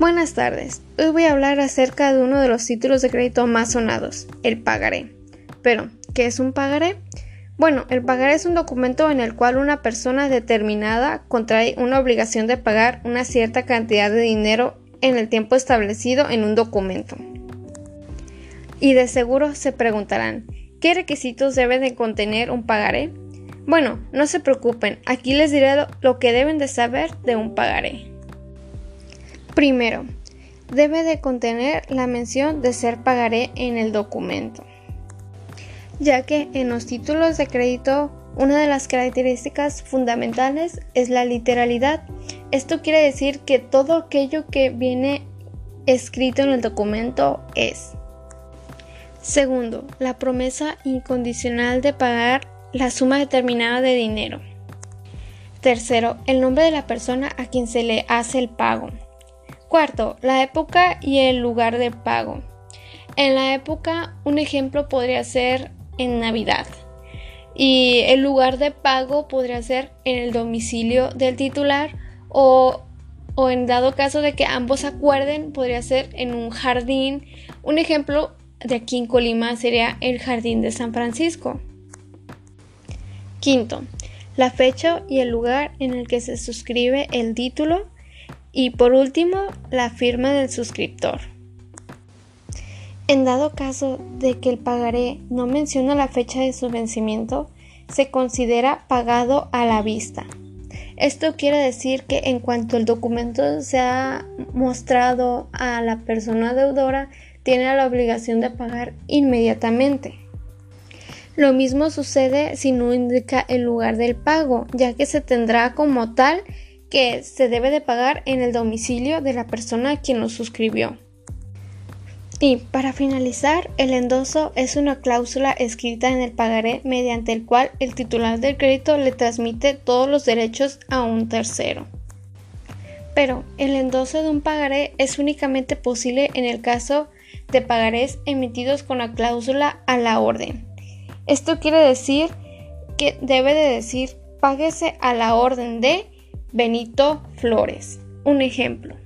Buenas tardes. Hoy voy a hablar acerca de uno de los títulos de crédito más sonados, el pagaré. Pero, ¿qué es un pagaré? Bueno, el pagaré es un documento en el cual una persona determinada contrae una obligación de pagar una cierta cantidad de dinero en el tiempo establecido en un documento. Y de seguro se preguntarán, ¿qué requisitos debe de contener un pagaré? Bueno, no se preocupen, aquí les diré lo que deben de saber de un pagaré. Primero, debe de contener la mención de ser pagaré en el documento, ya que en los títulos de crédito una de las características fundamentales es la literalidad. Esto quiere decir que todo aquello que viene escrito en el documento es. Segundo, la promesa incondicional de pagar la suma determinada de dinero. Tercero, el nombre de la persona a quien se le hace el pago. Cuarto, la época y el lugar de pago. En la época, un ejemplo podría ser en Navidad. Y el lugar de pago podría ser en el domicilio del titular o, o en dado caso de que ambos acuerden, podría ser en un jardín. Un ejemplo de aquí en Colima sería el Jardín de San Francisco. Quinto, la fecha y el lugar en el que se suscribe el título y por último, la firma del suscriptor. En dado caso de que el pagaré no menciona la fecha de su vencimiento, se considera pagado a la vista. Esto quiere decir que en cuanto el documento se ha mostrado a la persona deudora, tiene la obligación de pagar inmediatamente. Lo mismo sucede si no indica el lugar del pago, ya que se tendrá como tal que se debe de pagar en el domicilio de la persona quien lo suscribió. Y para finalizar, el endoso es una cláusula escrita en el pagaré mediante el cual el titular del crédito le transmite todos los derechos a un tercero. Pero el endoso de un pagaré es únicamente posible en el caso de pagarés emitidos con la cláusula a la orden. Esto quiere decir que debe de decir páguese a la orden de Benito Flores. Un ejemplo.